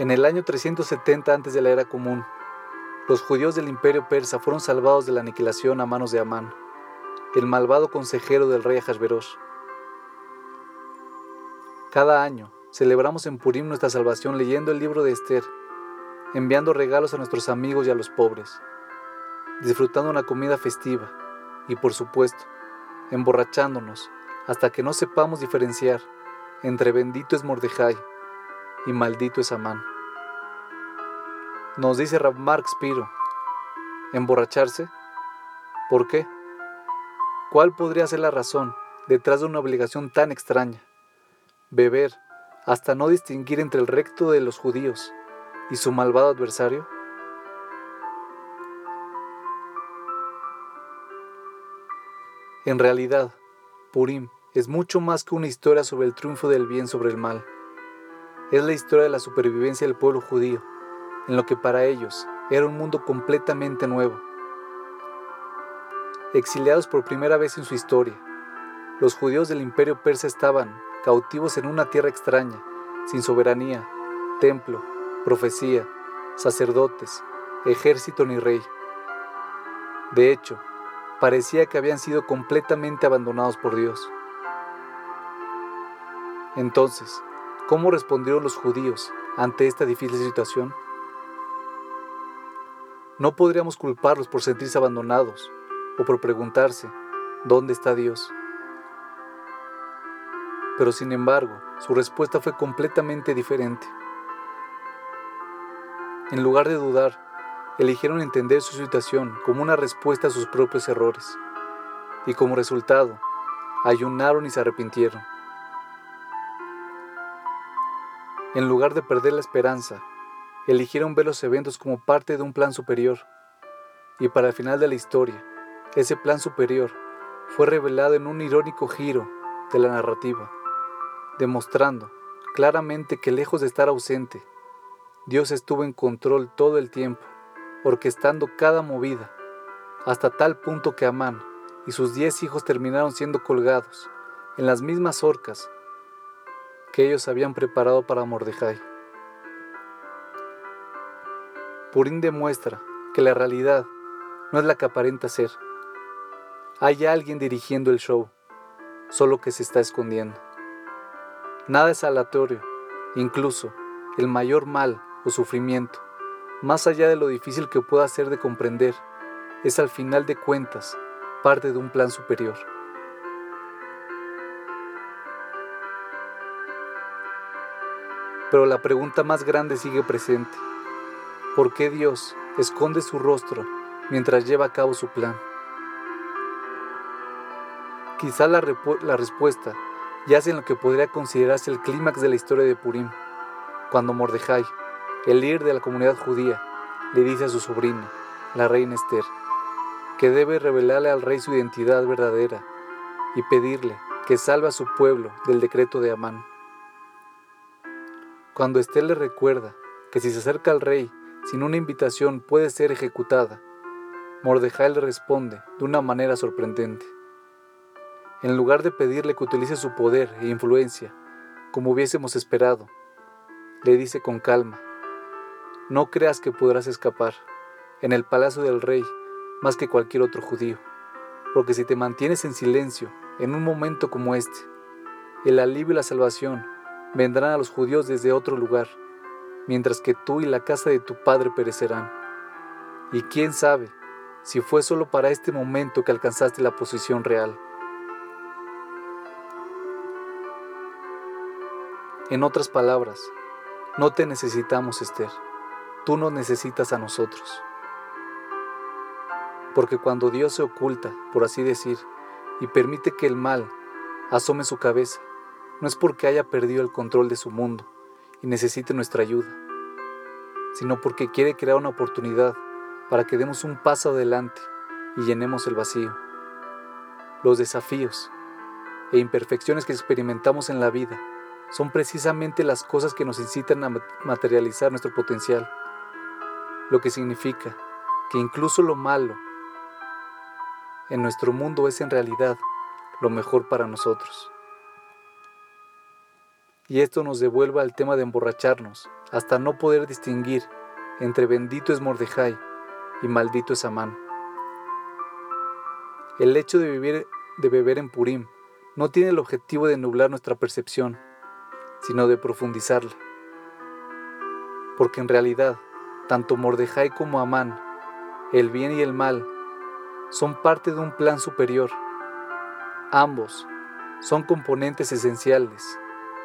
En el año 370 antes de la era común, los judíos del imperio persa fueron salvados de la aniquilación a manos de Amán, el malvado consejero del rey Ahasverosh. Cada año celebramos en Purim nuestra salvación leyendo el libro de Esther, enviando regalos a nuestros amigos y a los pobres, disfrutando una comida festiva y, por supuesto, emborrachándonos hasta que no sepamos diferenciar entre bendito es Mordejai y maldito es Amán. Nos dice Rab Mark Spiro, ¿emborracharse? ¿Por qué? ¿Cuál podría ser la razón detrás de una obligación tan extraña? Beber hasta no distinguir entre el recto de los judíos y su malvado adversario? En realidad, Purim es mucho más que una historia sobre el triunfo del bien sobre el mal. Es la historia de la supervivencia del pueblo judío, en lo que para ellos era un mundo completamente nuevo. Exiliados por primera vez en su historia, los judíos del imperio persa estaban cautivos en una tierra extraña, sin soberanía, templo, profecía, sacerdotes, ejército ni rey. De hecho, parecía que habían sido completamente abandonados por Dios. Entonces, ¿cómo respondieron los judíos ante esta difícil situación? No podríamos culparlos por sentirse abandonados o por preguntarse, ¿dónde está Dios? Pero sin embargo, su respuesta fue completamente diferente. En lugar de dudar, eligieron entender su situación como una respuesta a sus propios errores, y como resultado, ayunaron y se arrepintieron. En lugar de perder la esperanza, eligieron ver los eventos como parte de un plan superior, y para el final de la historia, ese plan superior fue revelado en un irónico giro de la narrativa demostrando claramente que lejos de estar ausente, Dios estuvo en control todo el tiempo, orquestando cada movida, hasta tal punto que Amán y sus diez hijos terminaron siendo colgados en las mismas orcas que ellos habían preparado para Mordejai. Purín demuestra que la realidad no es la que aparenta ser. Hay alguien dirigiendo el show, solo que se está escondiendo. Nada es aleatorio, incluso el mayor mal o sufrimiento, más allá de lo difícil que pueda ser de comprender, es al final de cuentas parte de un plan superior. Pero la pregunta más grande sigue presente. ¿Por qué Dios esconde su rostro mientras lleva a cabo su plan? Quizá la, respuesta yace en lo que podría considerarse el clímax de la historia de Purim, cuando Mordejai, el líder de la comunidad judía, le dice a su sobrina, la reina Esther, que debe revelarle al rey su identidad verdadera y pedirle que salve a su pueblo del decreto de Amán. Cuando Esther le recuerda que si se acerca al rey sin una invitación puede ser ejecutada, Mordejai le responde de una manera sorprendente. En lugar de pedirle que utilice su poder e influencia, como hubiésemos esperado, le dice con calma, no creas que podrás escapar en el palacio del rey más que cualquier otro judío, porque si te mantienes en silencio en un momento como este, el alivio y la salvación vendrán a los judíos desde otro lugar, mientras que tú y la casa de tu padre perecerán. Y quién sabe si fue solo para este momento que alcanzaste la posición real. En otras palabras, no te necesitamos, Esther. Tú nos necesitas a nosotros. Porque cuando Dios se oculta, por así decir, y permite que el mal asome su cabeza, no es porque haya perdido el control de su mundo y necesite nuestra ayuda, sino porque quiere crear una oportunidad para que demos un paso adelante y llenemos el vacío. Los desafíos e imperfecciones que experimentamos en la vida son precisamente las cosas que nos incitan a materializar nuestro potencial, lo que significa que incluso lo malo en nuestro mundo es en realidad lo mejor para nosotros. Y esto nos devuelve al tema de emborracharnos, hasta no poder distinguir entre bendito es Mordejai y maldito es Amán. El hecho de, vivir, de beber en Purim no tiene el objetivo de nublar nuestra percepción, sino de profundizarla. Porque en realidad, tanto Mordejai como Amán, el bien y el mal, son parte de un plan superior. Ambos son componentes esenciales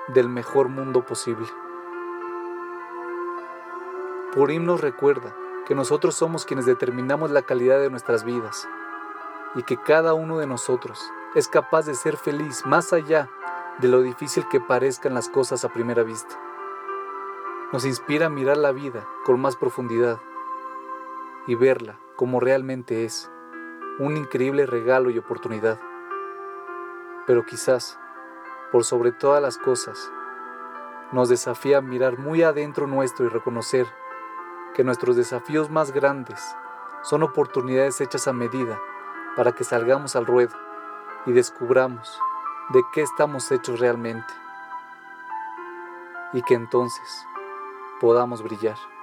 del mejor mundo posible. Purim nos recuerda que nosotros somos quienes determinamos la calidad de nuestras vidas y que cada uno de nosotros es capaz de ser feliz más allá de lo difícil que parezcan las cosas a primera vista. Nos inspira a mirar la vida con más profundidad y verla como realmente es, un increíble regalo y oportunidad. Pero quizás, por sobre todas las cosas, nos desafía mirar muy adentro nuestro y reconocer que nuestros desafíos más grandes son oportunidades hechas a medida para que salgamos al ruedo y descubramos de qué estamos hechos realmente y que entonces podamos brillar.